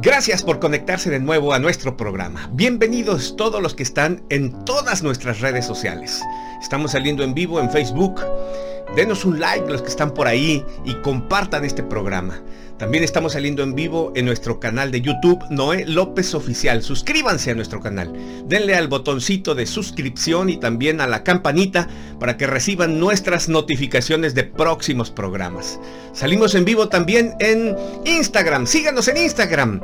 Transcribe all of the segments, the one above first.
Gracias por conectarse de nuevo a nuestro programa. Bienvenidos todos los que están en todas nuestras redes sociales. Estamos saliendo en vivo en Facebook. Denos un like los que están por ahí y compartan este programa. También estamos saliendo en vivo en nuestro canal de YouTube Noé López Oficial. Suscríbanse a nuestro canal. Denle al botoncito de suscripción y también a la campanita para que reciban nuestras notificaciones de próximos programas. Salimos en vivo también en Instagram. Síganos en Instagram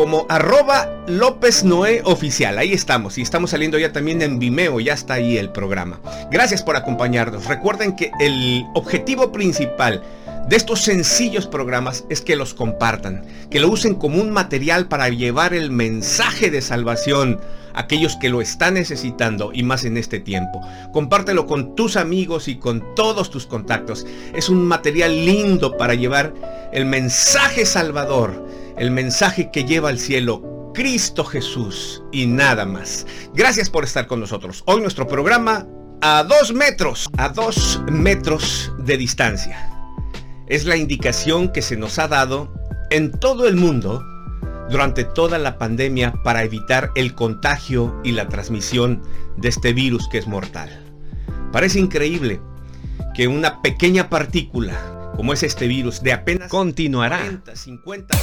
como arroba López Noé Oficial. Ahí estamos. Y estamos saliendo ya también en Vimeo. Ya está ahí el programa. Gracias por acompañarnos. Recuerden que el objetivo principal de estos sencillos programas es que los compartan, que lo usen como un material para llevar el mensaje de salvación a aquellos que lo están necesitando y más en este tiempo. Compártelo con tus amigos y con todos tus contactos. Es un material lindo para llevar el mensaje salvador, el mensaje que lleva al cielo Cristo Jesús y nada más. Gracias por estar con nosotros. Hoy nuestro programa a dos metros, a dos metros de distancia es la indicación que se nos ha dado en todo el mundo durante toda la pandemia para evitar el contagio y la transmisión de este virus que es mortal. Parece increíble que una pequeña partícula como es este virus de apenas continuará 50